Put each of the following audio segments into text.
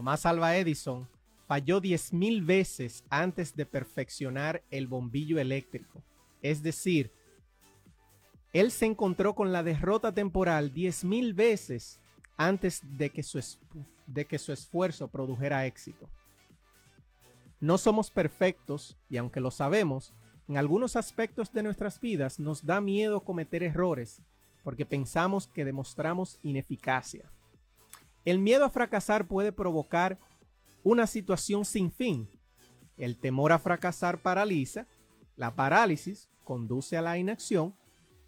Tomás Alva Edison falló 10.000 veces antes de perfeccionar el bombillo eléctrico. Es decir, él se encontró con la derrota temporal 10.000 veces antes de que, su de que su esfuerzo produjera éxito. No somos perfectos y aunque lo sabemos, en algunos aspectos de nuestras vidas nos da miedo cometer errores porque pensamos que demostramos ineficacia. El miedo a fracasar puede provocar una situación sin fin. El temor a fracasar paraliza, la parálisis conduce a la inacción,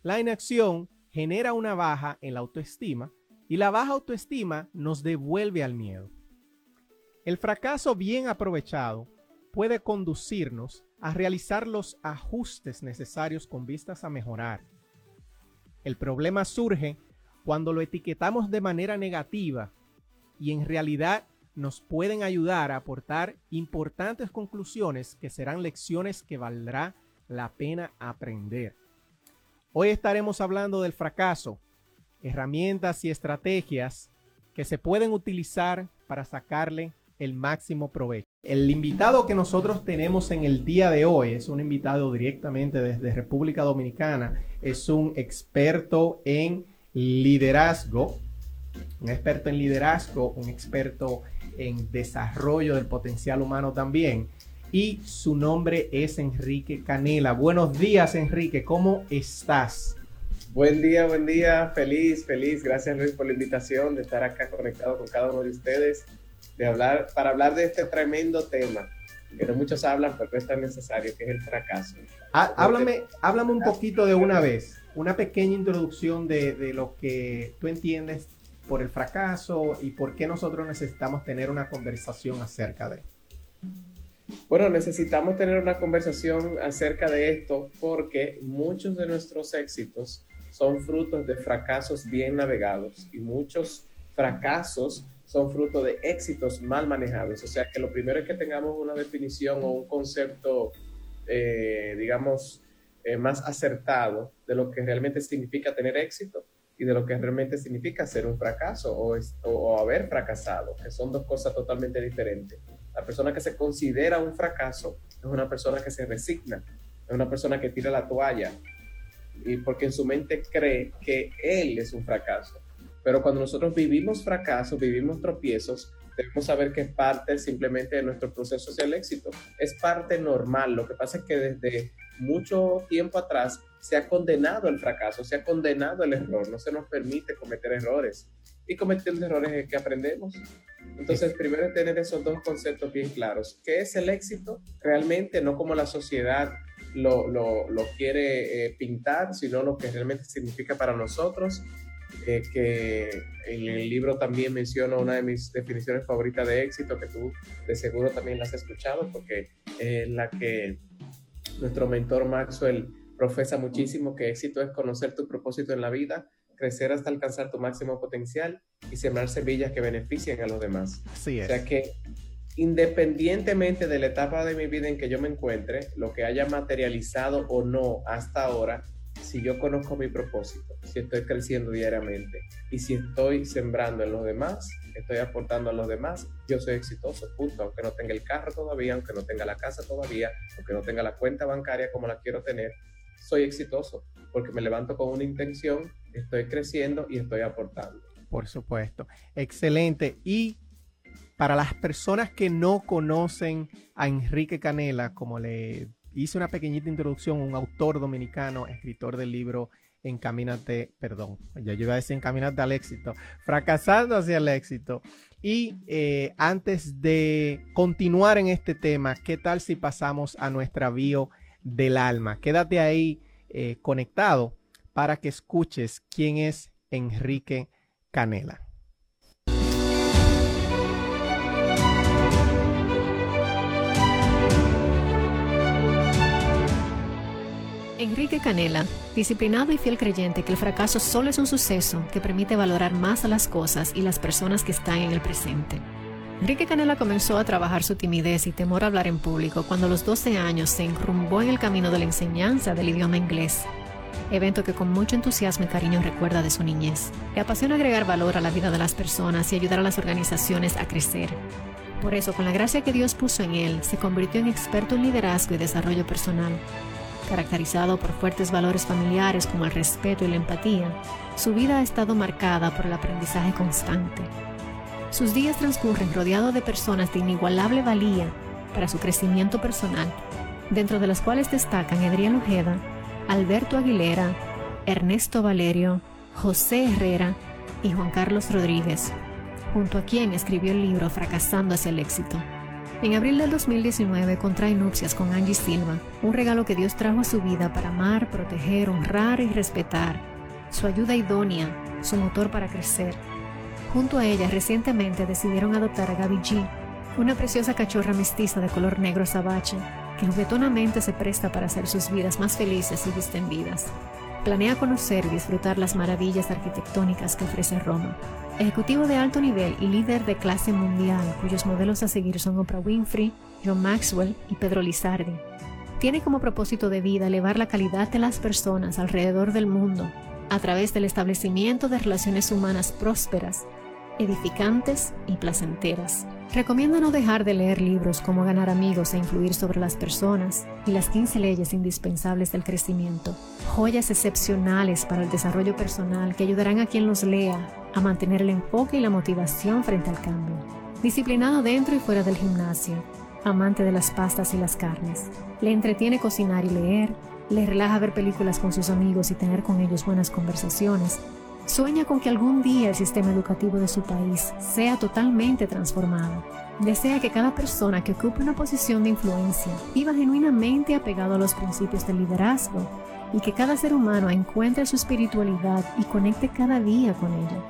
la inacción genera una baja en la autoestima y la baja autoestima nos devuelve al miedo. El fracaso bien aprovechado puede conducirnos a realizar los ajustes necesarios con vistas a mejorar. El problema surge cuando lo etiquetamos de manera negativa y en realidad nos pueden ayudar a aportar importantes conclusiones que serán lecciones que valdrá la pena aprender. Hoy estaremos hablando del fracaso, herramientas y estrategias que se pueden utilizar para sacarle el máximo provecho. El invitado que nosotros tenemos en el día de hoy es un invitado directamente desde República Dominicana, es un experto en liderazgo, un experto en liderazgo, un experto en desarrollo del potencial humano también. Y su nombre es Enrique Canela. Buenos días, Enrique. ¿Cómo estás? Buen día, buen día. Feliz, feliz. Gracias, Luis, por la invitación de estar acá conectado con cada uno de ustedes, de hablar, para hablar de este tremendo tema que no muchos hablan, pero es tan necesario, que es el fracaso. Ah, háblame, háblame un poquito de una vez, una pequeña introducción de, de lo que tú entiendes por el fracaso y por qué nosotros necesitamos tener una conversación acerca de. Bueno, necesitamos tener una conversación acerca de esto porque muchos de nuestros éxitos son frutos de fracasos bien navegados y muchos fracasos son fruto de éxitos mal manejados. O sea que lo primero es que tengamos una definición o un concepto, eh, digamos, eh, más acertado de lo que realmente significa tener éxito y de lo que realmente significa ser un fracaso o, o, haber fracasado, que son dos cosas totalmente diferentes. La persona que se considera un fracaso es una persona que se resigna, es una persona que tira la toalla y porque en su mente cree que él es un fracaso. Pero cuando nosotros vivimos fracasos, vivimos tropiezos, debemos saber que es parte simplemente de nuestro proceso hacia el éxito. Es parte normal. Lo que pasa es que desde mucho tiempo atrás se ha condenado el fracaso, se ha condenado el error, no se nos permite cometer errores. Y cometiendo errores es que aprendemos. Entonces, primero tener esos dos conceptos bien claros. ¿Qué es el éxito? Realmente no como la sociedad lo, lo, lo quiere eh, pintar, sino lo que realmente significa para nosotros. Eh, que en el libro también menciono una de mis definiciones favoritas de éxito, que tú de seguro también la has escuchado, porque es la que nuestro mentor Maxwell profesa muchísimo que éxito es conocer tu propósito en la vida, crecer hasta alcanzar tu máximo potencial y sembrar semillas que beneficien a los demás. Así es. O sea que independientemente de la etapa de mi vida en que yo me encuentre, lo que haya materializado o no hasta ahora, si yo conozco mi propósito, si estoy creciendo diariamente y si estoy sembrando en los demás, estoy aportando a los demás, yo soy exitoso, punto. Aunque no tenga el carro todavía, aunque no tenga la casa todavía, aunque no tenga la cuenta bancaria como la quiero tener, soy exitoso porque me levanto con una intención, estoy creciendo y estoy aportando. Por supuesto. Excelente. Y para las personas que no conocen a Enrique Canela, como le hice una pequeñita introducción, un autor dominicano, escritor del libro Encamínate, perdón, ya yo iba a decir Encamínate al éxito, fracasando hacia el éxito. Y antes de continuar en este tema, ¿qué tal si pasamos a nuestra bio del alma. Quédate ahí eh, conectado para que escuches quién es Enrique Canela. Enrique Canela, disciplinado y fiel creyente que el fracaso solo es un suceso que permite valorar más a las cosas y las personas que están en el presente. Enrique Canela comenzó a trabajar su timidez y temor a hablar en público cuando a los 12 años se enrumbó en el camino de la enseñanza del idioma inglés, evento que con mucho entusiasmo y cariño recuerda de su niñez. Le apasiona agregar valor a la vida de las personas y ayudar a las organizaciones a crecer. Por eso, con la gracia que Dios puso en él, se convirtió en experto en liderazgo y desarrollo personal Caracterizado por fuertes valores familiares como el respeto y la empatía, su vida ha estado marcada por el aprendizaje constante. Sus días transcurren rodeado de personas de inigualable valía para su crecimiento personal, dentro de las cuales destacan Adrián Ojeda, Alberto Aguilera, Ernesto Valerio, José Herrera y Juan Carlos Rodríguez, junto a quien escribió el libro Fracasando hacia el éxito. En abril del 2019 contrae nupcias con Angie Silva, un regalo que Dios trajo a su vida para amar, proteger, honrar y respetar. Su ayuda idónea, su motor para crecer. Junto a ella recientemente decidieron adoptar a Gaby G, una preciosa cachorra mestiza de color negro sabache, que juguetonamente se presta para hacer sus vidas más felices y distendidas. Planea conocer y disfrutar las maravillas arquitectónicas que ofrece Roma ejecutivo de alto nivel y líder de clase mundial, cuyos modelos a seguir son Oprah Winfrey, John Maxwell y Pedro Lizardi. Tiene como propósito de vida elevar la calidad de las personas alrededor del mundo a través del establecimiento de relaciones humanas prósperas, edificantes y placenteras. Recomienda no dejar de leer libros como Ganar amigos e influir sobre las personas y las 15 leyes indispensables del crecimiento, joyas excepcionales para el desarrollo personal que ayudarán a quien los lea a mantener el enfoque y la motivación frente al cambio. Disciplinado dentro y fuera del gimnasio, amante de las pastas y las carnes. Le entretiene cocinar y leer, le relaja ver películas con sus amigos y tener con ellos buenas conversaciones. Sueña con que algún día el sistema educativo de su país sea totalmente transformado. Desea que cada persona que ocupe una posición de influencia viva genuinamente apegado a los principios del liderazgo y que cada ser humano encuentre su espiritualidad y conecte cada día con ella.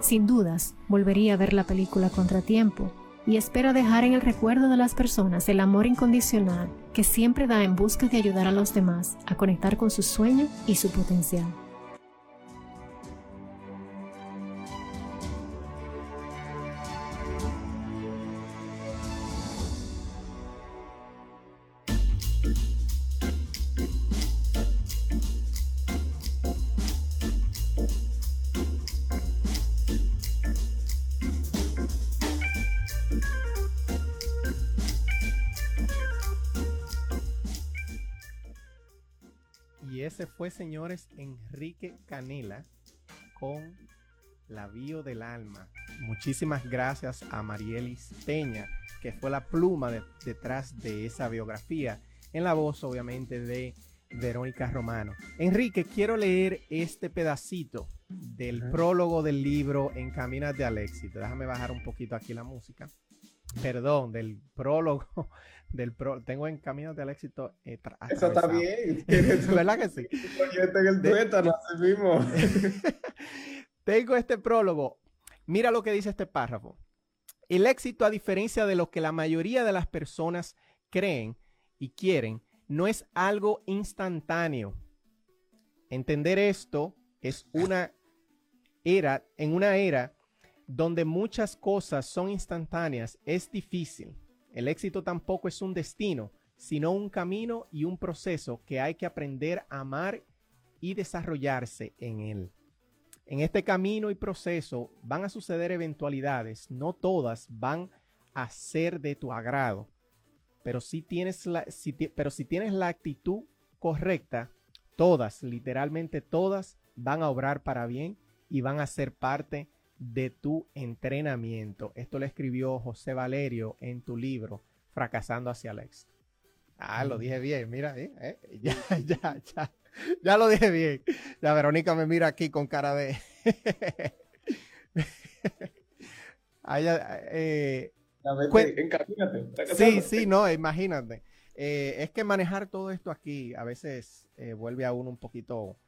Sin dudas, volvería a ver la película Contratiempo y espero dejar en el recuerdo de las personas el amor incondicional que siempre da en busca de ayudar a los demás a conectar con su sueño y su potencial. Fue, señores, Enrique Canela con La Bio del Alma. Muchísimas gracias a Marielis Peña, que fue la pluma detrás de esa biografía, en la voz, obviamente, de Verónica Romano. Enrique, quiero leer este pedacito del prólogo del libro Encamínate al éxito. Déjame bajar un poquito aquí la música. Perdón, del prólogo del pro, tengo en camino del éxito. Eh, Eso está bien. ¿Verdad que sí? en el tuétano, así mismo. tengo este prólogo. Mira lo que dice este párrafo. El éxito, a diferencia de lo que la mayoría de las personas creen y quieren, no es algo instantáneo. Entender esto es una era, en una era donde muchas cosas son instantáneas, es difícil. El éxito tampoco es un destino, sino un camino y un proceso que hay que aprender a amar y desarrollarse en él. En este camino y proceso van a suceder eventualidades, no todas van a ser de tu agrado, pero si tienes la, pero si tienes la actitud correcta, todas, literalmente todas, van a obrar para bien y van a ser parte de tu entrenamiento. Esto lo escribió José Valerio en tu libro, Fracasando hacia el éxito. Ah, lo dije bien, mira, ¿eh? ¿eh? Ya, ya, ya. Ya lo dije bien. La Verónica me mira aquí con cara de... eh, sí, sí, no, imagínate. eh, es que manejar todo esto aquí a veces eh, vuelve a uno un poquito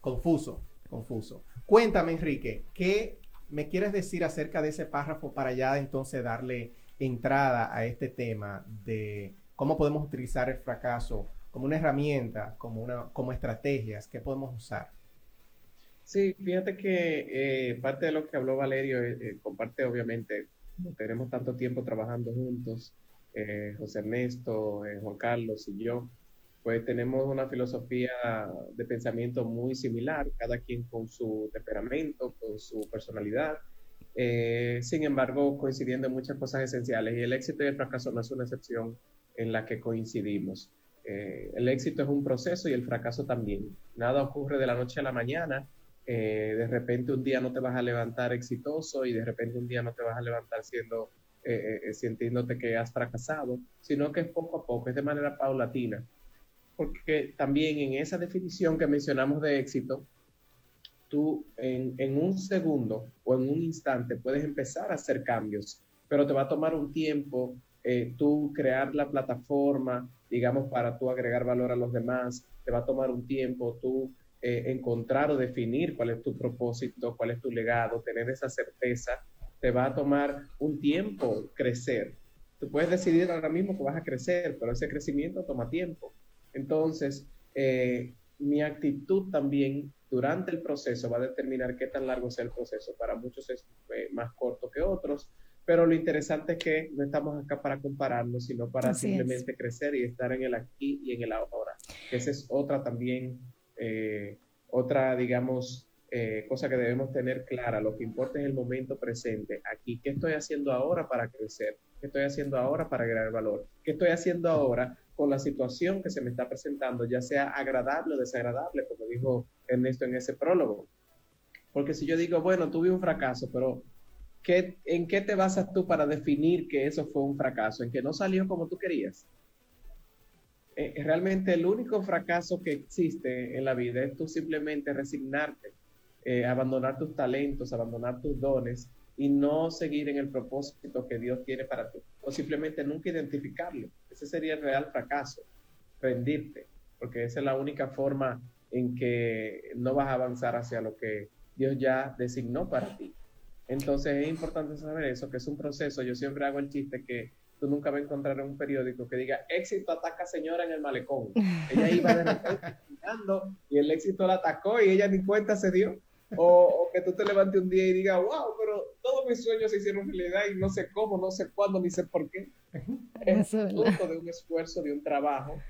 confuso, confuso. Cuéntame, Enrique, ¿qué me quieres decir acerca de ese párrafo para ya entonces darle entrada a este tema de cómo podemos utilizar el fracaso como una herramienta, como, una, como estrategias que podemos usar? Sí, fíjate que eh, parte de lo que habló Valerio eh, eh, comparte obviamente, tenemos tanto tiempo trabajando juntos, José Ernesto, Juan Carlos y yo, pues tenemos una filosofía de pensamiento muy similar, cada quien con su temperamento, con su personalidad, sin embargo coincidiendo en muchas cosas esenciales y el éxito y el fracaso no es una excepción en la que coincidimos. el éxito es un proceso y el fracaso también. Nada ocurre de la noche a la mañana eh, de repente un día no te vas a levantar exitoso y de repente un día no te vas a levantar siendo, eh, eh, sintiéndote que has fracasado, sino que es poco a poco, es de manera paulatina. Porque también en esa definición que mencionamos de éxito, tú en, un segundo o en un instante puedes empezar a hacer cambios, pero te va a tomar un tiempo tú crear la plataforma, digamos, para tú agregar valor a los demás, te va a tomar un tiempo tú eh, encontrar o definir cuál es tu propósito, cuál es tu legado, tener esa certeza, te va a tomar un tiempo crecer. Tú puedes decidir ahora mismo que vas a crecer, pero ese crecimiento toma tiempo. Entonces, eh, mi actitud también durante el proceso va a determinar qué tan largo sea el proceso. Para muchos es eh, más corto que otros, pero lo interesante es que no estamos acá para compararnos, sino para simplemente crecer y estar en el aquí y en el ahora. Esa es otra también eh, otra, digamos, eh, cosa que debemos tener clara, lo que importa es el momento presente. Aquí, ¿qué estoy haciendo ahora para crecer? ¿Qué estoy haciendo ahora para agregar valor? ¿Qué estoy haciendo ahora con la situación que se me está presentando, ya sea agradable o desagradable, como dijo Ernesto en ese prólogo? Porque si yo digo, bueno, tuve un fracaso, pero ¿qué, ¿en qué te basas tú para definir que eso fue un fracaso? ¿En que no salió como tú querías? Eh, realmente el único fracaso que existe en la vida es tú simplemente resignarte, eh, abandonar tus talentos, abandonar tus dones y no seguir en el propósito que Dios tiene para ti, o simplemente nunca identificarlo. Ese sería el real fracaso, rendirte, porque esa es la única forma en que no vas a avanzar hacia lo que Dios ya designó para ti. Entonces es importante saber eso, que es un proceso. Yo siempre hago el chiste que tú nunca vas a encontrar en un periódico que diga éxito ataca señora en el malecón. Ella iba de repente y el éxito la atacó y ella ni cuenta se dio. O, que tú te levantes un día y digas, wow, pero todos mis sueños se hicieron realidad y no sé cómo, no sé cuándo, ni sé por qué. Es fruto de un esfuerzo, de un trabajo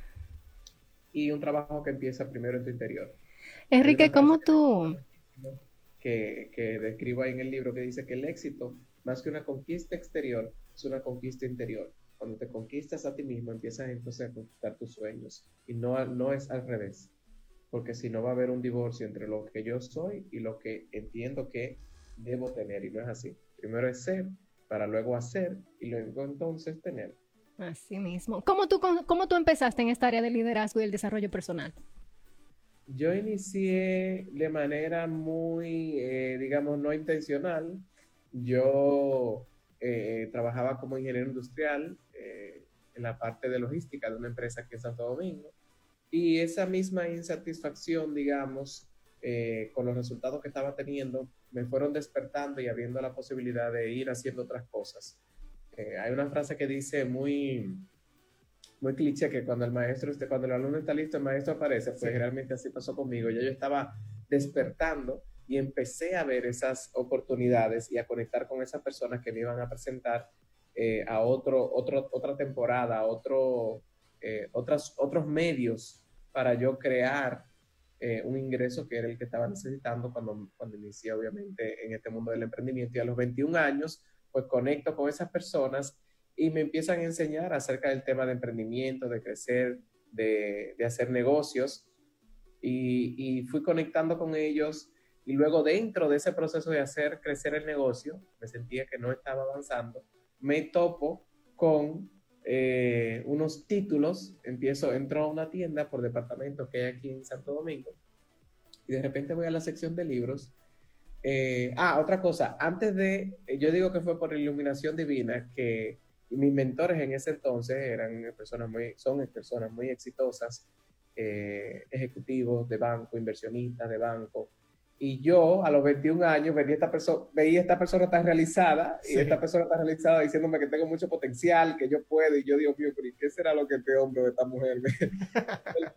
y un trabajo que empieza primero en tu interior. Enrique, ¿cómo tú? Que, que describo ahí en el libro que dice que el éxito, más que una conquista exterior, es una conquista interior. Cuando te conquistas a ti mismo, empiezas entonces a conquistar tus sueños. Y no, no es al revés. Porque si no va a haber un divorcio entre lo que yo soy y lo que entiendo que debo tener. Y no es así. Primero es ser, para luego hacer y luego entonces tener. Así mismo. ¿Cómo tú, cómo tú empezaste en esta área de liderazgo y el desarrollo personal? Yo inicié de manera muy, eh, digamos, no intencional. Yo eh, trabajaba como ingeniero industrial eh, en la parte de logística de una empresa aquí en Santo Domingo. Y esa misma insatisfacción, digamos, eh, con los resultados que estaba teniendo, me fueron despertando y abriendo la posibilidad de ir haciendo otras cosas. hay una frase que dice muy, muy cliché que cuando el maestro, cuando el alumno está listo, el maestro aparece. Pues realmente así pasó conmigo. Ya yo estaba despertando y empecé a ver esas oportunidades y a conectar con esas personas que me iban a presentar eh, a otro, otro, otra temporada, otro, eh, otras, otros medios para yo crear eh, un ingreso que era el que estaba necesitando cuando, cuando inicié obviamente en este mundo del emprendimiento. Y a los 21 años pues conecto con esas personas y me empiezan a enseñar acerca del tema de emprendimiento, de crecer, de, de hacer negocios. Y, y fui conectando con ellos y luego dentro de ese proceso de hacer crecer el negocio, me sentía que no estaba avanzando, me topo con eh, unos títulos, empiezo, entro a una tienda por departamento que hay aquí en Santo Domingo y de repente voy a la sección de libros. Eh, ah, otra cosa, antes de, yo digo que fue por iluminación divina que mis mentores en ese entonces eran personas muy, son personas muy exitosas, eh, ejecutivos de banco, inversionistas de banco. Y yo a los 21 años veía esta persona, veía esta persona tan realizada y esta persona tan realizada diciéndome que tengo mucho potencial, que yo puedo. Y yo digo, mío, ¿qué será lo que este hombre o esta mujer me...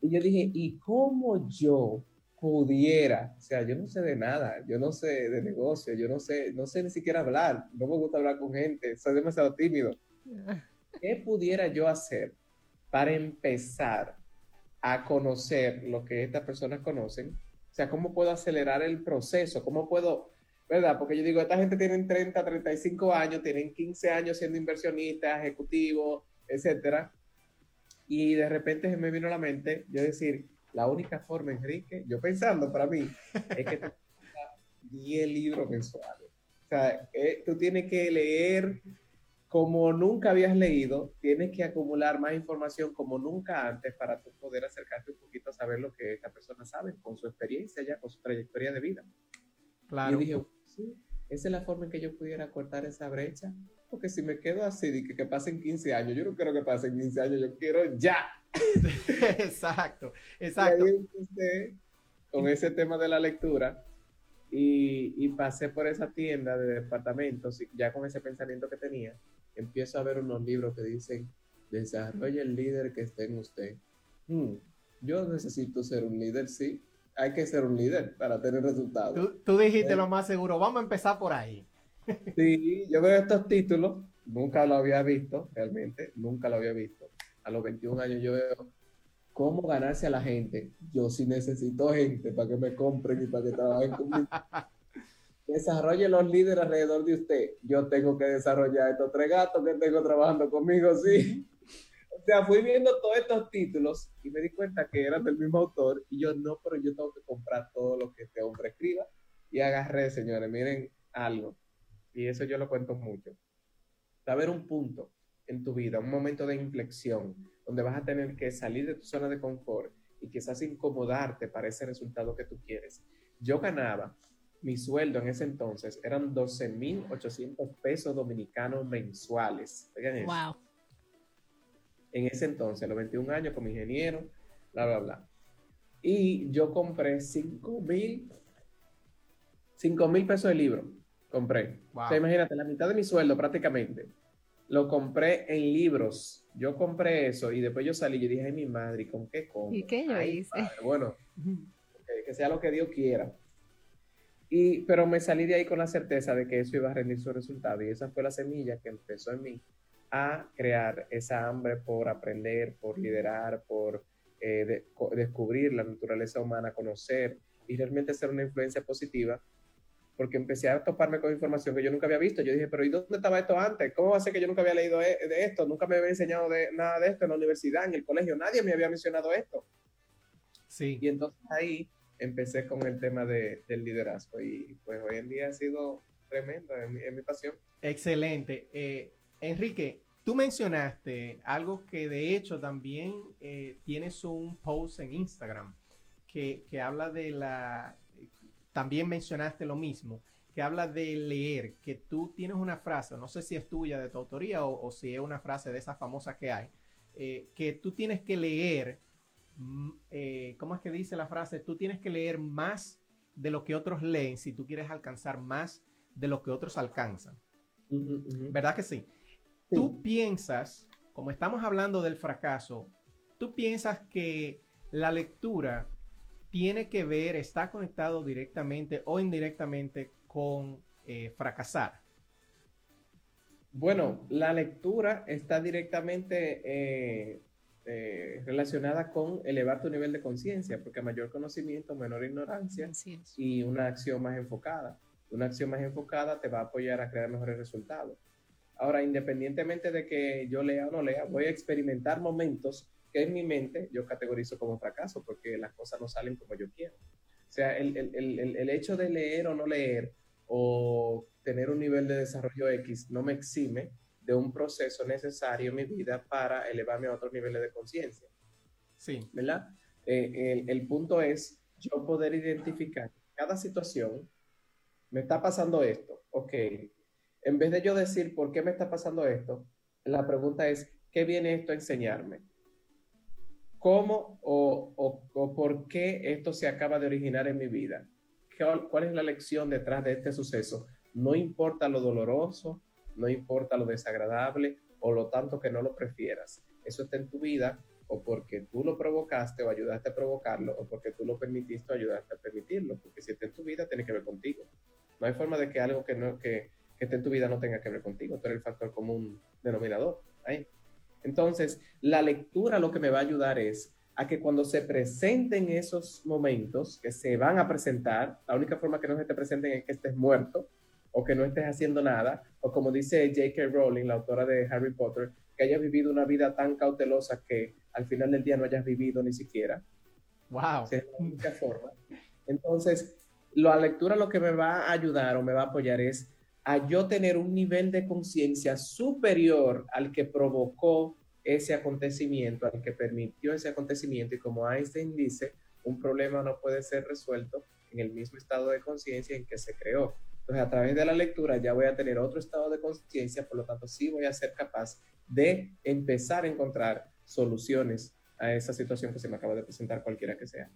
y yo dije, ¿y cómo yo pudiera, o sea, yo no sé de nada, yo no sé de negocio, yo no sé, no sé ni siquiera hablar, no me gusta hablar con gente, soy demasiado tímido. ¿Qué pudiera yo hacer para empezar a conocer lo que estas personas conocen? O sea, ¿cómo puedo acelerar el proceso? ¿Cómo puedo, verdad? Porque yo digo, esta gente tiene 30, 35 años, tienen 15 años siendo inversionistas, ejecutivos, etcétera. Y de repente se me vino a la mente yo decir, la única forma, Enrique, yo pensando para mí, es que te 10 libros mensuales. O sea, eh, tú tienes que leer como nunca habías leído, tienes que acumular más información como nunca antes para tú poder acercarte un poquito a saber lo que esta persona sabe con su experiencia ya, con su trayectoria de vida. Claro. Y dije, sí, esa es la forma en que yo pudiera cortar esa brecha. Porque si me quedo así, de que, que pasen 15 años, yo no quiero que pasen 15 años, yo quiero ya. exacto, exacto. con ese tema de la lectura y, pasé por esa tienda de departamentos y ya con ese pensamiento que tenía, empiezo a ver unos libros que dicen, desarrolle el líder que esté en usted. Hmm, yo necesito ser un líder, sí. Hay que ser un líder para tener resultados. Tú, dijiste lo más seguro, vamos a empezar por ahí. sí, yo veo estos títulos, nunca lo había visto, realmente, nunca lo había visto a los 21 años yo veo cómo ganarse a la gente. Yo sí necesito gente para que me compren y para que trabajen conmigo. Desarrolle los líderes alrededor de usted. Yo tengo que desarrollar estos tres gatos que tengo trabajando conmigo, sí. O sea, fui viendo todos estos títulos y me di cuenta que eran del mismo autor y yo no, pero yo tengo que comprar todo lo que este hombre escriba. Y agarré, señores, miren algo. Y eso yo lo cuento mucho. Saber un punto en tu vida, un momento de inflexión, donde vas a tener que salir de tu zona de confort y quizás incomodarte para ese resultado que tú quieres. Yo ganaba, mi sueldo en ese entonces eran 12.800 pesos dominicanos mensuales. Wow. En ese entonces, a los 21 años, como ingeniero, bla, bla, bla. Y yo compré 5.000 mil pesos de libro. Compré. O sea, imagínate, la mitad de mi sueldo prácticamente lo compré en libros. Yo compré eso y después yo salí y dije, ay, mi madre, ¿con qué compro? ¿Y qué yo hice? Bueno, que sea lo que Dios quiera. Y, pero me salí de ahí con la certeza de que eso iba a rendir su resultado y esa fue la semilla que empezó en mí a crear esa hambre por aprender, por liderar, por eh, descubrir la naturaleza humana, conocer y realmente ser una influencia positiva porque empecé a toparme con información que yo nunca había visto. Yo dije, pero ¿y dónde estaba esto antes? ¿Cómo va a ser que yo nunca había leído e-, de esto? Nunca me había enseñado de, nada de esto en la universidad, en el colegio. Nadie me había mencionado esto. Sí. Y entonces ahí empecé con el tema de, del liderazgo y pues hoy en día ha sido tremendo en mi, pasión. Excelente. Eh, Enrique, tú mencionaste algo que de hecho también eh, tienes un post en Instagram que, que habla de la también mencionaste lo mismo, que habla de leer, que tú tienes una frase, no sé si es tuya de tu autoría o, si es una frase de esas famosas que hay, eh, que tú tienes que leer, eh, ¿cómo es que dice la frase? Tú tienes que leer más de lo que otros leen si tú quieres alcanzar más de lo que otros alcanzan. ¿Verdad que sí? Tú piensas, como estamos hablando del fracaso, tú piensas que la lectura tiene que ver, está conectado directamente o indirectamente con eh, fracasar? Bueno, la lectura está directamente eh, eh, relacionada con elevar tu nivel de conciencia, porque mayor conocimiento, menor ignorancia y una acción más enfocada. Una acción más enfocada te va a apoyar a crear mejores resultados. Ahora, independientemente de que yo lea o no lea, voy a experimentar momentos que en mi mente yo categorizo como fracaso porque las cosas no salen como yo quiero. O sea, el, el, el, el, hecho de leer o no leer o tener un nivel de desarrollo X no me exime de un proceso necesario en mi vida para elevarme a otros niveles de conciencia. Sí. ¿Verdad? Eh, el, punto es yo poder identificar cada situación, me está pasando esto, ok, en vez de yo decir, ¿por qué me está pasando esto? La pregunta es, ¿qué viene esto a enseñarme? ¿Cómo o, por qué esto se acaba de originar en mi vida? ¿Cuál es la lección detrás de este suceso? No importa lo doloroso, no importa lo desagradable o lo tanto que no lo prefieras. Eso está en tu vida o porque tú lo provocaste o ayudaste a provocarlo o porque tú lo permitiste o ayudaste a permitirlo. Porque si está en tu vida, tiene que ver contigo. No hay forma de que algo que, no, que, que esté en tu vida no tenga que ver contigo. Tú eres el factor común denominador. Entonces, la lectura lo que me va a ayudar es a que cuando se presenten esos momentos que se van a presentar, la única forma que no se te presenten es que estés muerto o que no estés haciendo nada, o como dice J.K. Rowling, la autora de Harry Potter, que hayas vivido una vida tan cautelosa que al final del día no hayas vivido ni siquiera. Wow. es la única forma. Entonces, la lectura lo que me va a ayudar o me va a apoyar es a yo tener un nivel de conciencia superior al que provocó ese acontecimiento, al que permitió ese acontecimiento. Y como Einstein dice, un problema no puede ser resuelto en el mismo estado de conciencia en que se creó. Entonces, a través de la lectura ya voy a tener otro estado de conciencia, por lo tanto, sí voy a ser capaz de empezar a encontrar soluciones a esa situación que se me acaba de presentar, cualquiera que sea.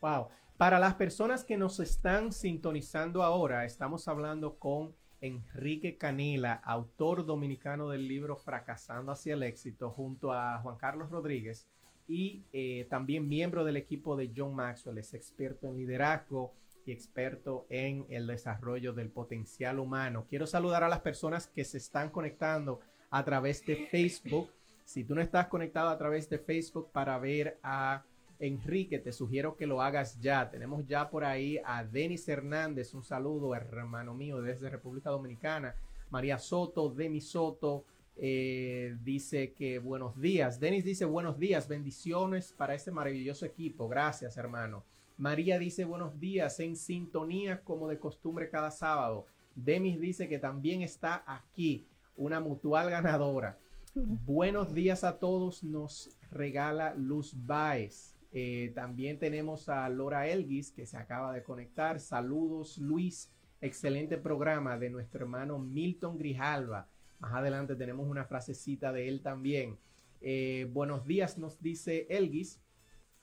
Wow. Para las personas que nos están sintonizando ahora, estamos hablando con Enrique Canela, autor dominicano del libro Fracasando hacia el éxito, junto a Juan Carlos Rodríguez y eh, también miembro del equipo de John Maxwell, es experto en liderazgo y experto en el desarrollo del potencial humano. Quiero saludar a las personas que se están conectando a través de Facebook. Si tú no estás conectado a través de Facebook para ver a Enrique, te sugiero que lo hagas ya. Tenemos ya por ahí a Denis Hernández, un saludo, hermano mío, desde República Dominicana. María Soto, Demi Soto, eh, dice que buenos días. Denis dice buenos días, bendiciones para este maravilloso equipo. Gracias, hermano. María dice buenos días, en sintonía como de costumbre cada sábado. Demis dice que también está aquí, una mutual ganadora. Buenos días a todos, nos regala Luz Baez. Eh, también tenemos a Laura Elgis que se acaba de conectar. Saludos Luis, excelente programa de nuestro hermano Milton Grijalva. Más adelante tenemos una frasecita de él también. Eh, buenos días, nos dice Elgis.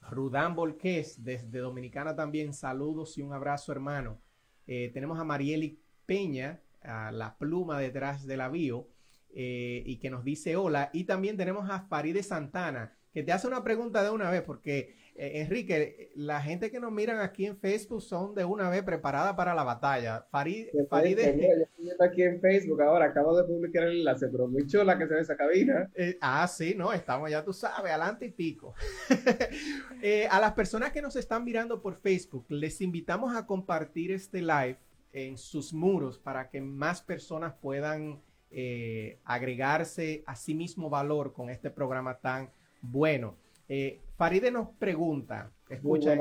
Rudán Volqués, desde Dominicana también, saludos y un abrazo, hermano. Eh, tenemos a Marieli Peña, a la pluma detrás de la bio, y que nos dice hola. Y también tenemos a Faride Santana, que te hace una pregunta de una vez, porque eh, Enrique, la gente que nos miran aquí en Facebook son de una vez preparada para la batalla. Farid, Faride. Yo aquí en Facebook ahora, acabo de publicar el enlace, pero muy chula que se ve esa cabina. Eh, ah, sí, no, estamos ya, tú sabes, adelante y pico. Eh, a las personas que nos están mirando por Facebook, les invitamos a compartir este live en sus muros para que más personas puedan agregarse a sí mismo valor con este programa tan bueno. Eh, Faride nos pregunta, escucha.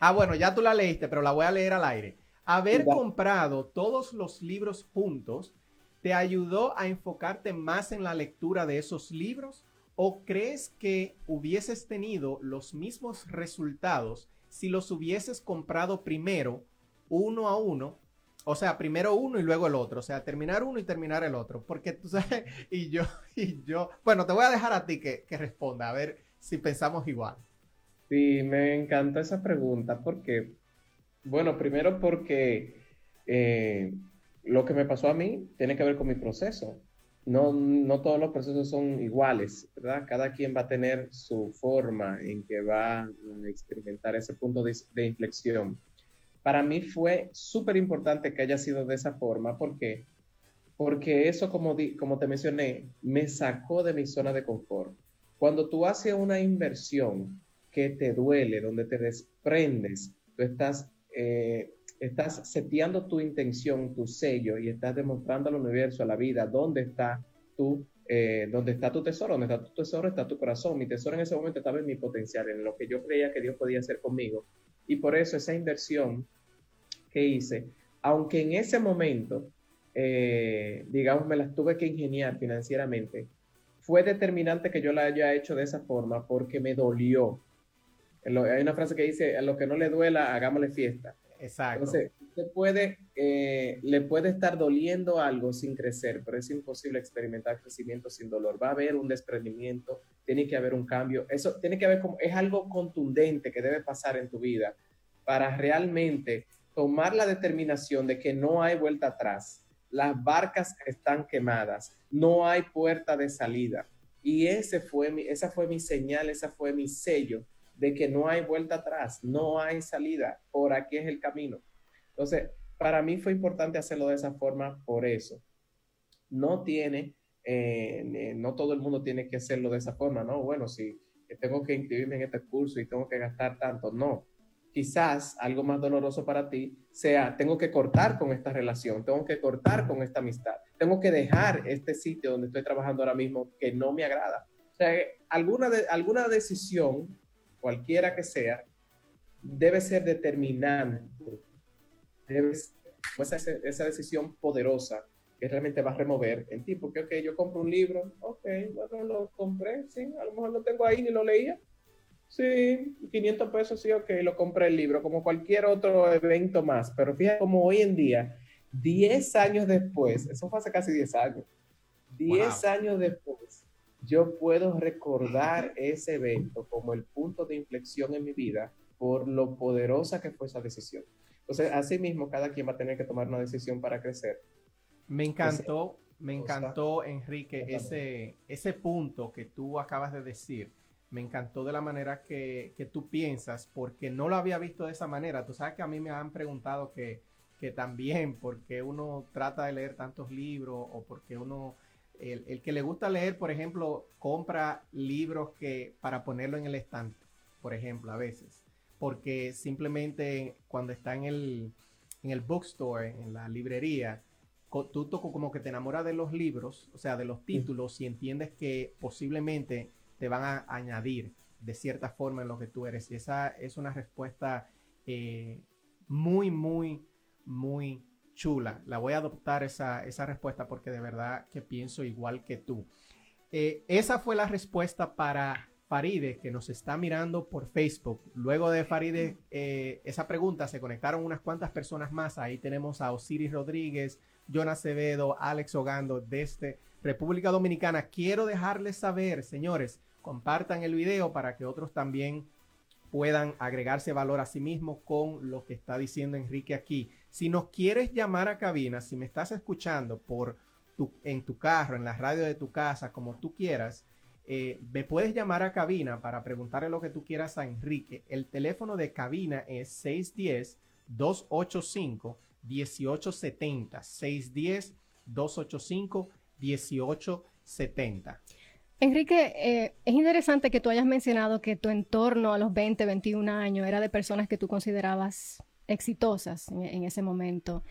Ah, bueno, ya tú la leíste, pero la voy a leer al aire. Haber comprado todos los libros juntos te ayudó a enfocarte más en la lectura de esos libros o crees que hubieses tenido los mismos resultados si los hubieses comprado primero uno a uno o sea, primero uno y luego el otro. O sea, terminar uno y terminar el otro. Porque tú sabes, y yo, y yo. Bueno, te voy a dejar a ti que, responda, a ver si pensamos igual. Sí, me encanta esa pregunta. porque, Bueno, primero porque eh, lo que me pasó a mí tiene que ver con mi proceso. No, no todos los procesos son iguales, ¿verdad? Cada quien va a tener su forma en que va a experimentar ese punto de, de inflexión para mí fue súper importante que haya sido de esa forma porque, porque eso, como, como te mencioné, me sacó de mi zona de confort. Cuando tú haces una inversión que te duele, donde te desprendes, tú estás, eh, estás seteando tu intención, tu sello y estás demostrando al universo, a la vida, dónde está tu, eh, está tu tesoro, dónde está tu tesoro, está tu corazón. Mi tesoro en ese momento estaba en mi potencial, en lo que yo creía que Dios podía hacer conmigo. Y por eso esa inversión que hice, aunque en ese momento, eh, digamos, me las tuve que ingeniar financieramente, fue determinante que yo la haya hecho de esa forma porque me dolió. Hay una frase que dice, a lo que no le duela, hagámosle fiesta. Exacto. Entonces, usted puede, eh, le puede estar doliendo algo sin crecer, pero es imposible experimentar crecimiento sin dolor. Va a haber un desprendimiento, tiene que haber un cambio. Eso tiene que haber como, es algo contundente que debe pasar en tu vida para realmente tomar la determinación de que no hay vuelta atrás. Las barcas están quemadas, no hay puerta de salida. Y ese fue mi, esa fue mi señal, esa fue mi sello de que no hay vuelta atrás, no hay salida, por aquí es el camino. Entonces, para mí fue importante hacerlo de esa forma por eso. No tiene, eh, no todo el mundo tiene que hacerlo de esa forma, ¿no? Bueno, si tengo que inscribirme en este curso y tengo que gastar tanto, no. Quizás algo más doloroso para ti sea, tengo que cortar con esta relación, tengo que cortar con esta amistad, tengo que dejar este sitio donde estoy trabajando ahora mismo que no me agrada. O sea, alguna, de, alguna decisión, cualquiera que sea, debe ser determinante esa, esa decisión poderosa que realmente va a remover en ti, porque, ok, yo compro un libro, ok, bueno, lo compré, sí, a lo mejor lo tengo ahí ni lo leía, sí, 500 pesos, sí, ok, lo compré el libro, como cualquier otro evento más, pero fíjate como hoy en día, 10 años después, eso fue hace casi 10 años, 10 años después, yo puedo recordar ese evento como el punto de inflexión en mi vida por lo poderosa que fue esa decisión. Entonces, así mismo, cada quien va a tener que tomar una decisión para crecer. Me encantó, me encantó, Enrique, ese, ese punto que tú acabas de decir. Me encantó de la manera que, que, tú piensas, porque no lo había visto de esa manera. Tú sabes que a mí me han preguntado que, que también, porque uno trata de leer tantos libros o porque uno, el, el, que le gusta leer, por ejemplo, compra libros que para ponerlo en el estante, por ejemplo, a veces porque simplemente cuando está en el, en el bookstore, en la librería, tú como que te enamoras de los libros, o sea, de los títulos, y entiendes que posiblemente te van a añadir de cierta forma en lo que tú eres. Y esa es una respuesta eh, muy, muy, muy chula. La voy a adoptar esa, esa, respuesta porque de verdad que pienso igual que tú. Eh, esa fue la respuesta para Faride, que nos está mirando por Facebook. Luego de Faride, eh, esa pregunta, se conectaron unas cuantas personas más. Ahí tenemos a Osiris Rodríguez, Jonas Acevedo, Alex Ogando desde República Dominicana. Quiero dejarles saber, señores, compartan el video para que otros también puedan agregarse valor a sí mismos con lo que está diciendo Enrique aquí. Si nos quieres llamar a cabina, si me estás escuchando por tu, en tu carro, en la radio de tu casa, como tú quieras, eh, me puedes llamar a cabina para preguntarle lo que tú quieras a Enrique. El teléfono de cabina es 610-285-1870. 610-285-1870. Enrique, eh, es interesante que tú hayas mencionado que tu entorno a los 20, 21 años era de personas que tú considerabas exitosas en ese momento.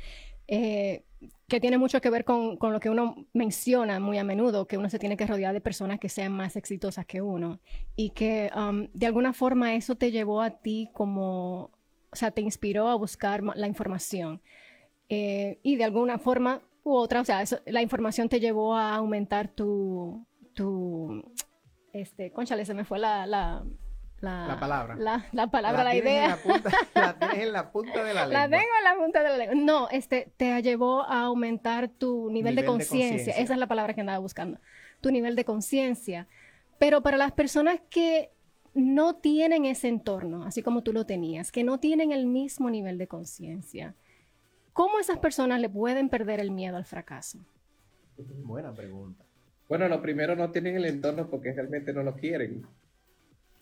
Eh, que tiene mucho que ver con, lo que uno menciona muy a menudo, que uno se tiene que rodear de personas que sean más exitosas que uno. Y que um, de alguna forma eso te llevó a ti como, o sea, te inspiró a buscar la información. Eh, y de alguna forma u otra, o sea, la información te llevó a aumentar tu, tu, este, conchale, se me fue la la, palabra. La, palabra, la, idea. la tienes en la punta de la lengua. La tengo en la punta de la lengua. No, este, te llevó a aumentar tu nivel, de conciencia. Esa es la palabra que andaba buscando. Tu nivel de conciencia. Pero para las personas que no tienen ese entorno, así como tú lo tenías, que no tienen el mismo nivel de conciencia, ¿cómo esas personas le pueden perder el miedo al fracaso? Buena pregunta. Bueno, lo primero no tienen el entorno porque realmente no lo quieren.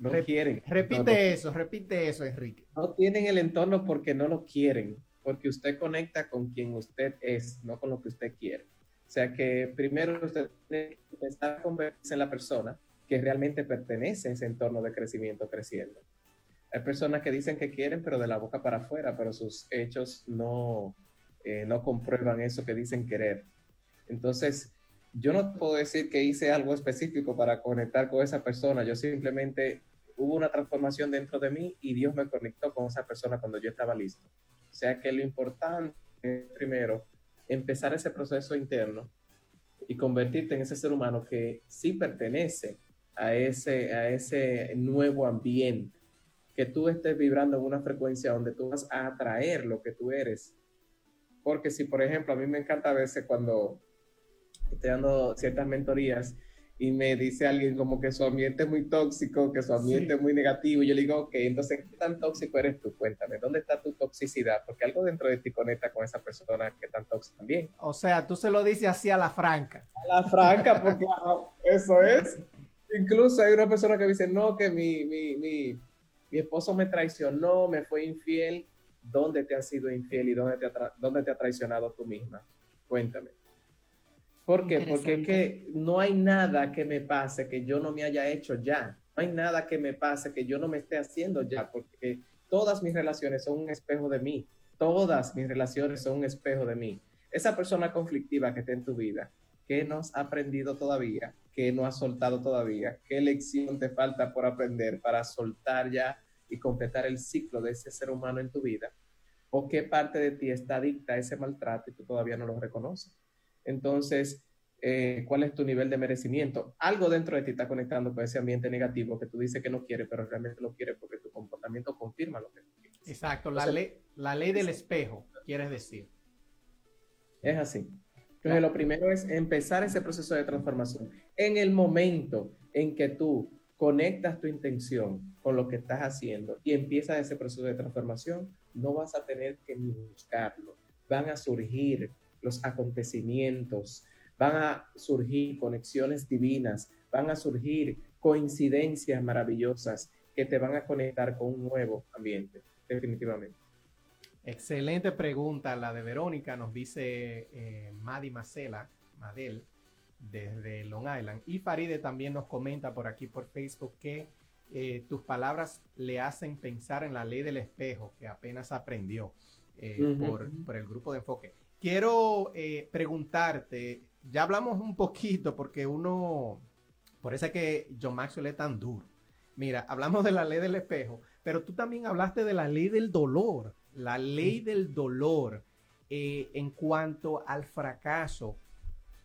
No quieren. Repite eso, repite eso, Enrique. No tienen el entorno porque no lo quieren, porque usted conecta con quien usted es, no con lo que usted quiere. O sea que primero usted tiene que empezar a convertirse en la persona que realmente pertenece a ese entorno de crecimiento creciendo. Hay personas que dicen que quieren, pero de la boca para afuera, pero sus hechos no, eh, no comprueban eso que dicen querer. Entonces, yo no puedo decir que hice algo específico para conectar con esa persona, yo simplemente hubo una transformación dentro de mí y Dios me conectó con esa persona cuando yo estaba listo. O sea que lo importante es primero empezar ese proceso interno y convertirte en ese ser humano que sí pertenece a ese, a ese nuevo ambiente, que tú estés vibrando en una frecuencia donde tú vas a atraer lo que tú eres Porque si, por ejemplo, a mí me encanta a veces cuando estoy dando ciertas mentorías y me dice alguien como que su ambiente es muy tóxico, que su ambiente es muy negativo, y yo le digo, ok, entonces, ¿qué tan tóxico eres tú? Cuéntame, ¿dónde está tu toxicidad? Porque algo dentro de ti conecta con esa persona que tan tóxica también. O sea, tú se lo dices así a la franca. A la franca, porque eso es. Incluso hay una persona que dice, no, que mi, mi, mi, mi esposo me traicionó, me fue infiel. ¿Dónde te has sido infiel y dónde te ha, dónde te ha traicionado tú misma? Cuéntame. ¿Por qué? Porque es que no hay nada que me pase que yo no me haya hecho ya. No hay nada que me pase que yo no me esté haciendo ya, porque todas mis relaciones son un espejo de mí. Todas mis relaciones son un espejo de mí. Esa persona conflictiva que está en tu vida, ¿qué no has aprendido todavía? ¿Qué no has soltado todavía? ¿Qué lección te falta por aprender para soltar ya y completar el ciclo de ese ser humano en tu vida? ¿O qué parte de ti está adicta a ese maltrato y tú todavía no lo reconoces? Entonces, eh, ¿cuál es tu nivel de merecimiento? Algo dentro de ti está conectando con ese ambiente negativo que tú dices que no quieres, pero realmente lo quieres porque tu comportamiento confirma lo que quieres. Exacto, la, ley, la ley del espejo, quieres decir. Es así. Entonces, lo primero es empezar ese proceso de transformación. En el momento en que tú conectas tu intención con lo que estás haciendo y empiezas ese proceso de transformación, no vas a tener que ni buscarlo. Van a surgir los acontecimientos, van a surgir conexiones divinas, van a surgir coincidencias maravillosas que te van a conectar con un nuevo ambiente, definitivamente. Excelente pregunta la de Verónica, nos dice eh, Madi Macela, Madel, desde Long Island. Y Faride también nos comenta por aquí por Facebook que eh, tus palabras le hacen pensar en la ley del espejo que apenas aprendió eh, por, por, el grupo de enfoque. Quiero eh, preguntarte, ya hablamos un poquito porque uno, por eso es que John Maxwell es tan duro. Mira, hablamos de la ley del espejo, pero tú también hablaste de la ley del dolor, la ley del dolor eh, en cuanto al fracaso.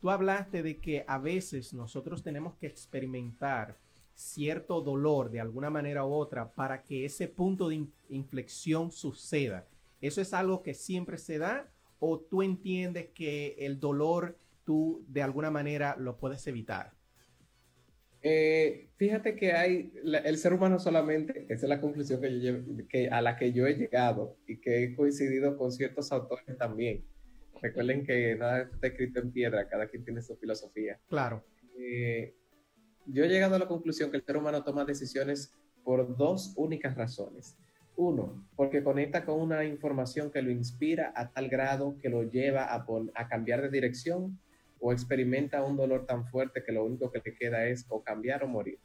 Tú hablaste de que a veces nosotros tenemos que experimentar cierto dolor de alguna manera u otra para que ese punto de inflexión suceda. ¿Eso es algo que siempre se da o tú entiendes que el dolor tú de alguna manera lo puedes evitar? Eh, fíjate que hay, el ser humano solamente, esa es la conclusión que yo, que, a la que yo he llegado y que he coincidido con ciertos autores también. Recuerden que nada está escrito en piedra, cada quien tiene su filosofía. Claro. Eh, yo he llegado a la conclusión que el ser humano toma decisiones por dos únicas razones. Uno, porque conecta con una información que lo inspira a tal grado que lo lleva a, cambiar de dirección o experimenta un dolor tan fuerte que lo único que le queda es o cambiar o morir.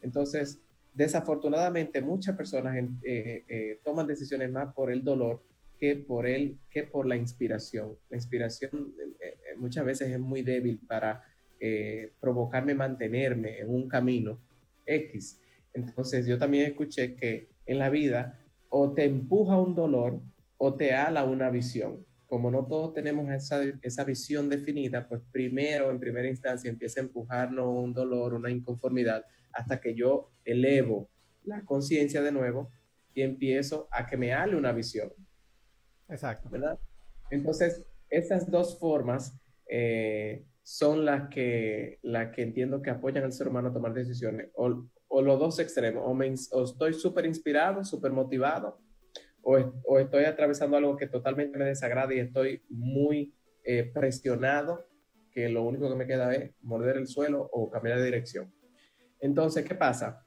Entonces, desafortunadamente, muchas personas eh, eh, toman decisiones más por el dolor que por, el, que por la inspiración. La inspiración eh, muchas veces es muy débil para provocarme mantenerme en un camino X. Entonces, yo también escuché que en la vida o te empuja un dolor o te ala una visión. Como no todos tenemos esa, esa visión definida, pues primero, en primera instancia, empieza a empujarnos un dolor, una inconformidad, hasta que yo elevo la conciencia de nuevo y empiezo a que me ale una visión. Exacto. ¿Verdad? Entonces, esas dos formas eh, son las que, las que entiendo que apoyan al ser humano a tomar decisiones. O, o los dos extremos, o, me, estoy súper inspirado, súper motivado, o, o, estoy atravesando algo que totalmente me desagrada y estoy muy eh, presionado, que lo único que me queda es morder el suelo o cambiar de dirección. Entonces, ¿qué pasa?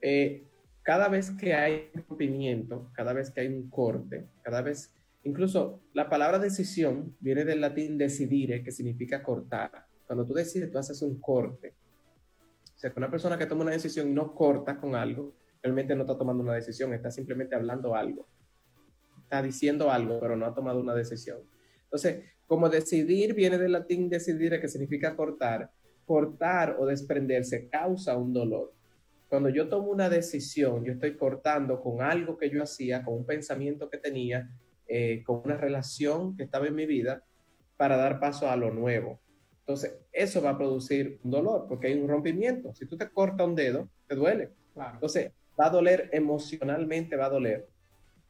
Eh, cada vez que hay rompimiento, cada vez que hay un corte, cada vez, incluso la palabra decisión viene del latín decidire, que significa cortar. Cuando tú decides, tú haces un corte sea, una persona que toma una decisión y no corta con algo, realmente no está tomando una decisión, está simplemente hablando algo. Está diciendo algo, pero no ha tomado una decisión. Entonces, como decidir viene del latín decidir, que significa cortar, cortar o desprenderse causa un dolor. Cuando yo tomo una decisión, yo estoy cortando con algo que yo hacía, con un pensamiento que tenía, eh, con una relación que estaba en mi vida, para dar paso a lo nuevo. Entonces, eso va a producir un dolor porque hay un rompimiento. Si tú te cortas un dedo, te duele. Entonces, va a doler emocionalmente, va a doler.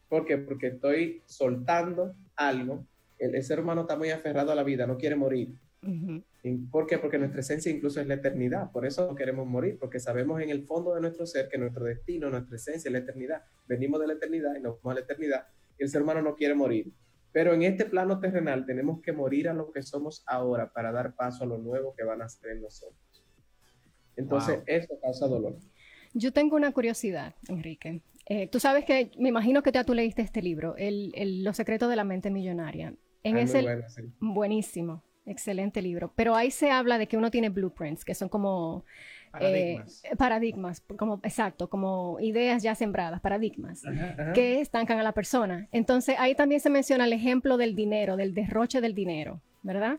¿Por qué? Porque estoy soltando algo el, ser humano está muy aferrado a la vida, no quiere morir. ¿Por qué? Porque nuestra esencia incluso es la eternidad. Por eso no queremos morir, porque sabemos en el fondo de nuestro ser que nuestro destino, nuestra esencia es la eternidad. Venimos de la eternidad y nos vamos a la eternidad. Y el ser humano no quiere morir. Pero en este plano terrenal tenemos que morir a lo que somos ahora para dar paso a lo nuevo que van a ser en nosotros. Entonces, eso causa dolor. Yo tengo una curiosidad, Enrique. Eh, tú sabes que, me imagino que ya tú leíste este libro, el, Los secretos de la mente millonaria. En ah, ese, Buenísimo, excelente libro. Pero ahí se habla de que uno tiene blueprints, que son como Paradigmas. Eh, paradigmas, como, exacto, como ideas ya sembradas, paradigmas, que estancan a la persona. Entonces, ahí también se menciona el ejemplo del dinero, del derroche del dinero, ¿verdad?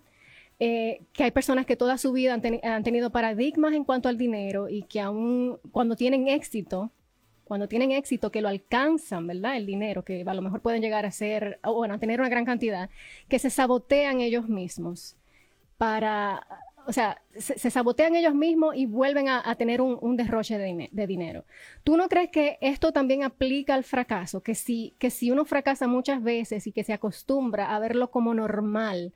Eh, que hay personas que toda su vida han, tenido paradigmas en cuanto al dinero y que aún cuando tienen éxito, cuando tienen éxito, que lo alcanzan, ¿verdad? El dinero, que a lo mejor pueden llegar a ser, bueno, a tener una gran cantidad, que se sabotean ellos mismos para o sea, se, sabotean ellos mismos y vuelven a, tener un, derroche de, dinero. ¿Tú no crees que esto también aplica al fracaso? Que si, que si uno fracasa muchas veces y que se acostumbra a verlo como normal,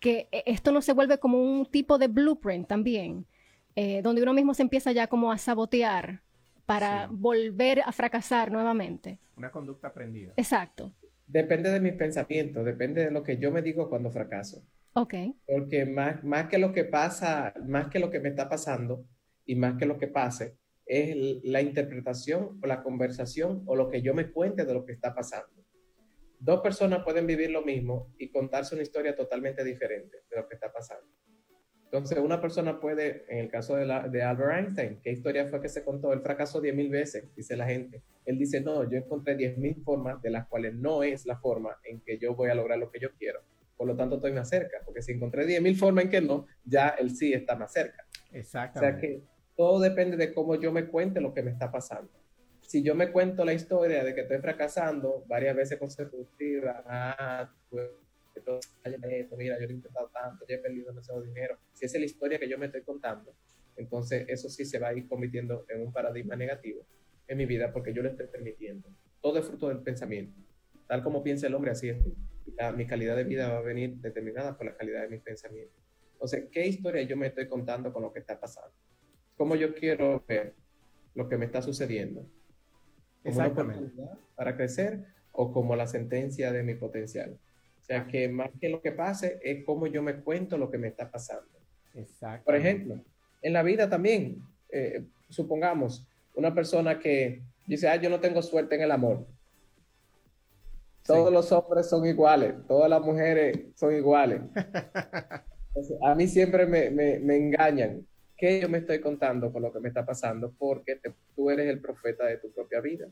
que e, esto no se vuelve como un tipo de blueprint también, eh, donde uno mismo se empieza ya como a sabotear para volver a fracasar nuevamente. Una conducta aprendida. Exacto. Depende de mis pensamientos, depende de lo que yo me digo cuando fracaso. Ok. Porque más, más que lo que pasa, más que lo que me está pasando y más que lo que pase, es la interpretación o la conversación o lo que yo me cuente de lo que está pasando. Dos personas pueden vivir lo mismo y contarse una historia totalmente diferente de lo que está pasando. Entonces, una persona puede, en el caso de, la, de Albert Einstein, ¿qué historia fue que se contó? Él fracasó 10.000 veces, dice la gente. Él dice, no, yo encontré 10.000 formas de las cuales no es la forma en que yo voy a lograr lo que yo quiero por lo tanto estoy más cerca, porque si encontré 10.000 formas en que no, ya el sí está más cerca. Exactamente. O sea que todo depende de cómo yo me cuente lo que me está pasando. Si yo me cuento la historia de que estoy fracasando varias veces consecutivas, ah, pues, mira, yo he intentado tanto, yo he perdido demasiado dinero. Si esa es la historia que yo me estoy contando, entonces eso sí se va a ir convirtiendo en un paradigma negativo en mi vida porque yo lo estoy permitiendo. Todo es fruto del pensamiento. Tal como piensa el hombre, así es mi calidad de vida va a venir determinada por la calidad de mis pensamientos. Entonces, ¿qué historia yo me estoy contando con lo que está pasando? ¿Cómo yo quiero ver lo que me está sucediendo? Exactamente. para crecer o como la sentencia de mi potencial. O sea, que más que lo que pase es cómo yo me cuento lo que me está pasando. Exacto. Por ejemplo, en la vida también, eh, supongamos, una persona que dice, ah, yo no tengo suerte en el amor. Todos los hombres son iguales, todas las mujeres son iguales. a mí siempre me, me, engañan. ¿Qué yo me estoy contando con lo que me está pasando? Porque tú eres el profeta de tu propia vida.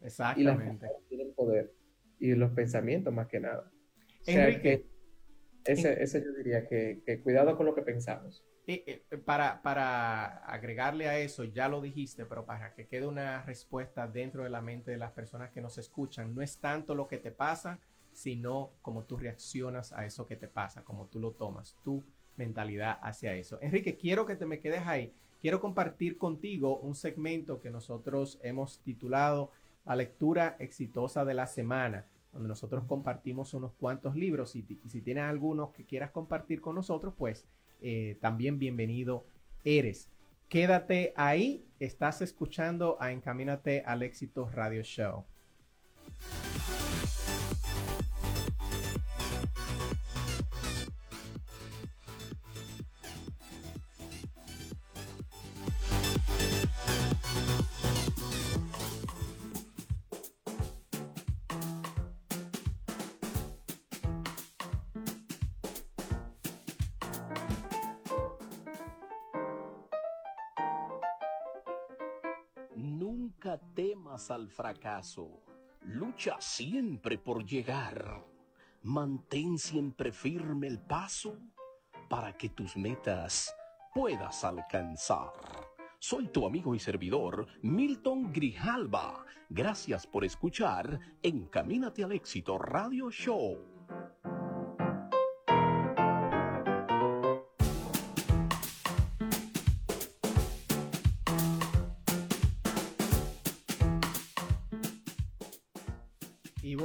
Exactamente. Y el poder y los pensamientos más que nada. Enrique, ese, ese, yo diría que, que cuidado con lo que pensamos. Eh, para, para, agregarle a eso, ya lo dijiste, pero para que quede una respuesta dentro de la mente de las personas que nos escuchan, no es tanto lo que te pasa, sino cómo tú reaccionas a eso que te pasa, cómo tú lo tomas, tu mentalidad hacia eso. Enrique, quiero que te me quedes ahí. Quiero compartir contigo un segmento que nosotros hemos titulado La lectura exitosa de la semana, donde nosotros compartimos unos cuantos libros y si tienes algunos que quieras compartir con nosotros, pues eh, también bienvenido eres. Quédate ahí, estás escuchando a Encamínate al éxito radio show. Temas al fracaso. Lucha siempre por llegar. Mantén siempre firme el paso para que tus metas puedas alcanzar. Soy tu amigo y servidor, Milton Grijalba. Gracias por escuchar Encamínate al éxito Radio Show.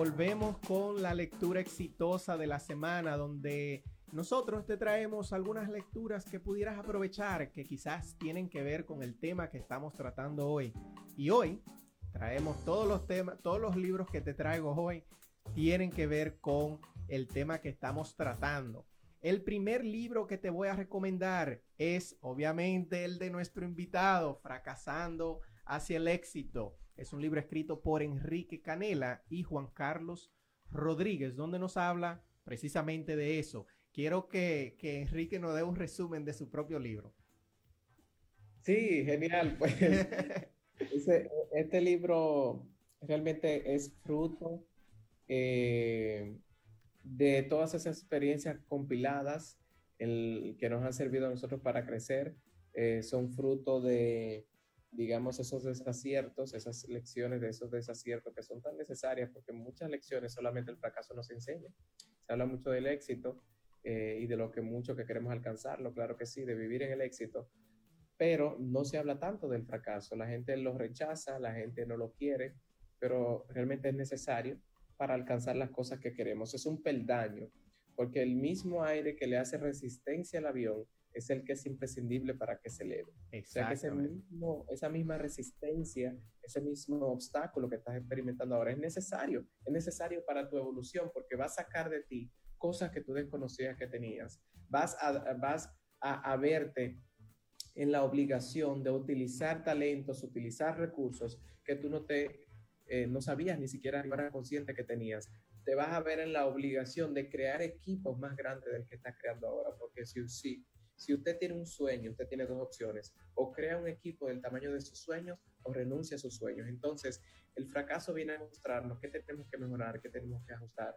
Volvemos con la lectura exitosa de la semana, donde nosotros te traemos algunas lecturas que pudieras aprovechar, que quizás tienen que ver con el tema que estamos tratando hoy. Y hoy traemos todos los temas, todos los libros que te traigo hoy tienen que ver con el tema que estamos tratando. El primer libro que te voy a recomendar es obviamente el de nuestro invitado, Fracasando hacia el éxito. Es un libro escrito por Enrique Canela y Juan Carlos Rodríguez, donde nos habla precisamente de eso. Quiero que, Enrique nos dé un resumen de su propio libro. Sí, genial. Pues este libro realmente es fruto eh, de todas esas experiencias compiladas que nos han servido a nosotros para crecer. Eh, son fruto de digamos, esos desaciertos, esas lecciones de esos desaciertos que son tan necesarias, porque muchas lecciones solamente el fracaso nos enseña. Se habla mucho del éxito eh, y de lo que mucho que queremos alcanzarlo, claro que sí, de vivir en el éxito, pero no se habla tanto del fracaso. La gente lo rechaza, la gente no lo quiere, pero realmente es necesario para alcanzar las cosas que queremos. Es un peldaño, porque el mismo aire que le hace resistencia al avión es el que es imprescindible para que se eleve. O sea que ese mismo, esa misma resistencia, ese mismo obstáculo que estás experimentando ahora es necesario, es necesario para tu evolución porque va a sacar de ti cosas que tú desconocías que tenías. Vas a, vas a, verte en la obligación de utilizar talentos, utilizar recursos que tú no te eh, no sabías ni siquiera ni eras consciente que tenías. Te vas a ver en la obligación de crear equipos más grandes del que estás creando ahora, porque si, si si usted tiene un sueño, usted tiene dos opciones, o crea un equipo del tamaño de sus sueños o renuncia a sus sueños. Entonces, el fracaso viene a mostrarnos qué tenemos que mejorar, qué tenemos que ajustar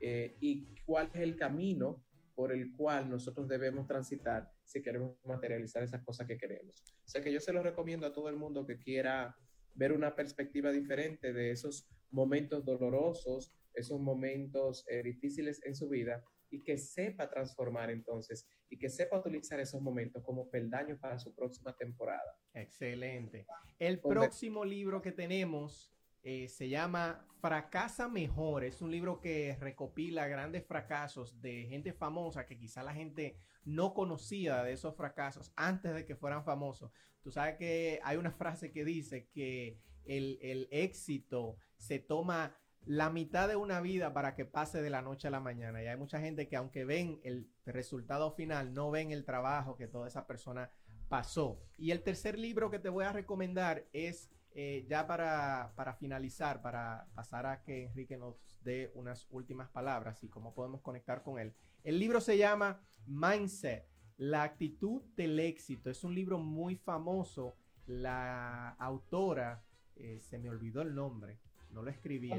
eh, y cuál es el camino por el cual nosotros debemos transitar si queremos materializar esas cosas que queremos. O sea que yo se lo recomiendo a todo el mundo que quiera ver una perspectiva diferente de esos momentos dolorosos, esos momentos eh, difíciles en su vida y que sepa transformar entonces y que sepa utilizar esos momentos como peldaños para su próxima temporada. Excelente. El próximo libro que tenemos eh, se llama Fracasa Mejor. Es un libro que recopila grandes fracasos de gente famosa que quizá la gente no conocía de esos fracasos antes de que fueran famosos. Tú sabes que hay una frase que dice que el, el éxito se toma la mitad de una vida para que pase de la noche a la mañana. Y hay mucha gente que aunque ven el resultado final, no ven el trabajo que toda esa persona pasó. Y el tercer libro que te voy a recomendar es eh, ya para, para, finalizar, para pasar a que Enrique nos dé unas últimas palabras y cómo podemos conectar con él. El libro se llama Mindset, la actitud del éxito. Es un libro muy famoso. La autora, eh, se me olvidó el nombre, no lo escribí.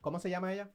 ¿Cómo se llama ella?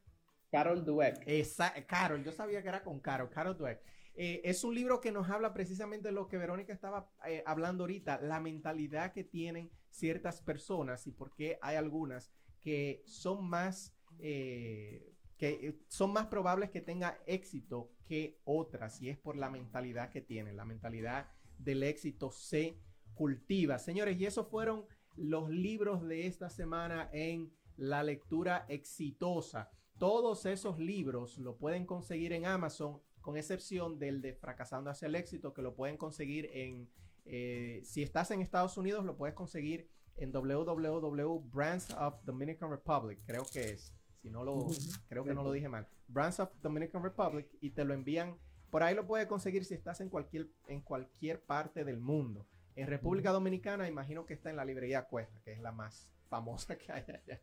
Carol Dweck. Esa, Carol, yo sabía que era con Carol, Carol Dweck. Eh, es un libro que nos habla precisamente de lo que Verónica estaba eh, hablando ahorita, la mentalidad que tienen ciertas personas y por qué hay algunas que son más, eh, que son más probables que tenga éxito que otras y es por la mentalidad que tienen. La mentalidad del éxito se cultiva. Señores, y esos fueron los libros de esta semana en la lectura exitosa. Todos esos libros lo pueden conseguir en Amazon, con excepción del de Fracasando hacia el éxito, que lo pueden conseguir en, eh, si estás en Estados Unidos, lo puedes conseguir en www Brands of Dominican Republic, creo que es. Si no lo, creo que no lo dije mal. Brands of Dominican Republic y te lo envían. Por ahí lo puedes conseguir si estás en cualquier, en cualquier parte del mundo. En República Dominicana, imagino que está en la librería Cuesta, que es la más famosa que hay allá.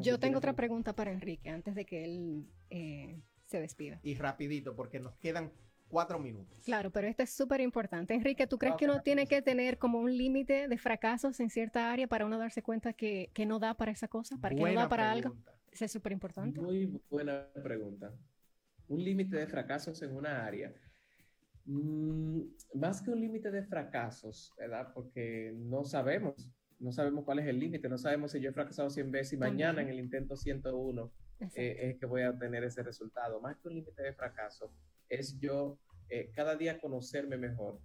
Yo tengo otra pregunta para Enrique antes de que él eh, se despida. Y rapidito, porque nos quedan cuatro minutos. Claro, pero esto es súper importante. Enrique, ¿tú crees que uno tiene que tener como un límite de fracasos en cierta área para uno darse cuenta que, no da para esa cosa, para que no da para algo? Eso es súper importante. Muy buena pregunta. Un límite de fracasos en una área. Mm, más que un límite de fracasos, ¿verdad? Porque no sabemos no sabemos cuál es el límite, no sabemos si yo he fracasado 100 veces y mañana en el intento 101 eh, es que voy a obtener ese resultado. Más que un límite de fracaso, es yo eh, cada día conocerme mejor,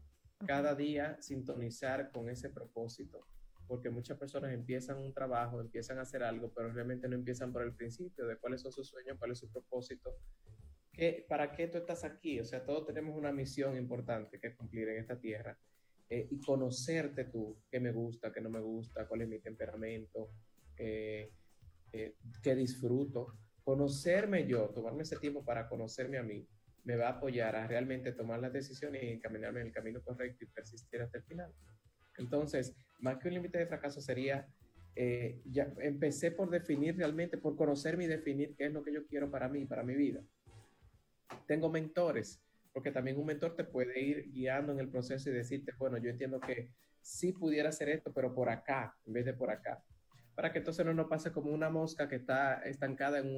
cada día sintonizar con ese propósito porque muchas personas empiezan un trabajo, empiezan a hacer algo, pero realmente no empiezan por el principio de cuáles son sus sueños, cuál es su propósito, ¿Qué, para qué tú estás aquí. O sea, todos tenemos una misión importante que cumplir en esta tierra eh, y conocerte tú, qué me gusta, qué no me gusta, cuál es mi temperamento, eh, eh, qué disfruto. Conocerme yo, tomarme ese tiempo para conocerme a mí, me va a apoyar a realmente tomar las decisiones y encaminarme en el camino correcto y persistir hasta el final. Entonces, más que un límite de fracaso sería, eh, ya empecé por definir realmente, por conocerme y definir qué es lo que yo quiero para mí, para mi vida. Tengo mentores, porque también un mentor te puede ir guiando en el proceso y decirte, bueno, yo entiendo que sí pudiera hacer esto, pero por acá, en vez de por acá. Para que entonces no nos pase como una mosca que está estancada en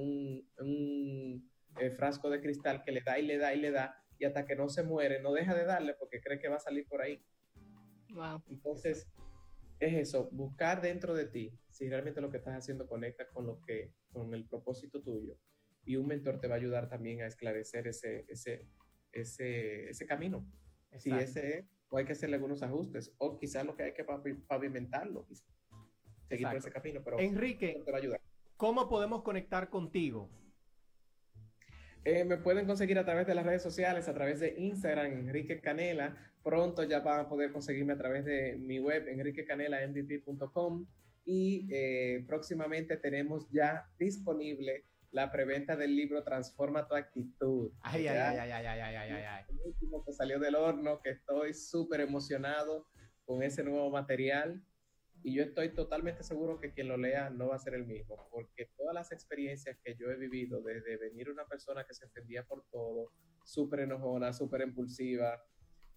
un, eh, frasco de cristal que le da y le da y le da, y hasta que no se muere, no deja de darle porque cree que va a salir por ahí. Entonces, es eso, buscar dentro de ti si realmente lo que estás haciendo conecta con lo que, con el propósito tuyo. Y un mentor te va a ayudar también a esclarecer ese, ese, ese, ese camino. Si ese o hay que hacerle algunos ajustes, o quizás lo que hay que pavimentarlo, seguir por ese camino. Pero Enrique, te va a ayudar. ¿cómo podemos conectar contigo? Eh, me pueden conseguir a través de las redes sociales, a través de Instagram, Enrique Canela. Pronto ya van a poder conseguirme a través de mi web, enriquecanelamdt.com. Y eh, próximamente tenemos ya disponible la preventa del libro Transforma tu actitud. Ay, ay, ay, ay, ay, ay, ay, ay, ay. El último que salió del horno, que estoy súper emocionado con ese nuevo material. Y yo estoy totalmente seguro que quien lo lea no va a ser el mismo, porque todas las experiencias que yo he vivido, desde venir una persona que se ofendía por todo, súper enojona, súper impulsiva,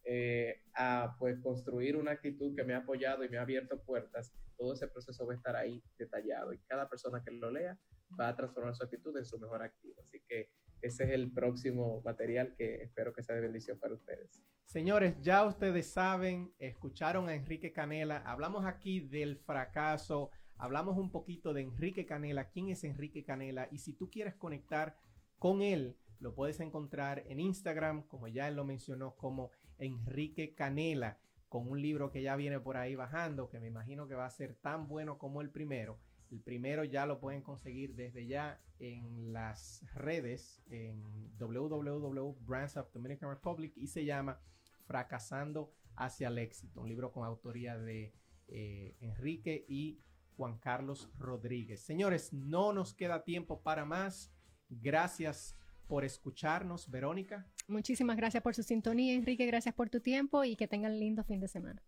eh, a pues construir una actitud que me ha apoyado y me ha abierto puertas, todo ese proceso va a estar ahí detallado y cada persona que lo lea va a transformar su actitud en su mejor activo. Así que ese es el próximo material que espero que sea de bendición para ustedes. Señores, ya ustedes saben, escucharon a Enrique Canela, hablamos aquí del fracaso, hablamos un poquito de Enrique Canela, quién es Enrique Canela y si tú quieres conectar con él, lo puedes encontrar en Instagram, como ya él lo mencionó, como Enrique Canela, con un libro que ya viene por ahí bajando, que me imagino que va a ser tan bueno como el primero. El primero ya lo pueden conseguir desde ya en las redes, en www.brands of Dominican Republic y se llama Fracasando hacia el éxito, un libro con autoría de eh, Enrique y Juan Carlos Rodríguez. Señores, no nos queda tiempo para más. Gracias por escucharnos, Verónica. Muchísimas gracias por su sintonía, Enrique. Gracias por tu tiempo y que tengan lindo fin de semana.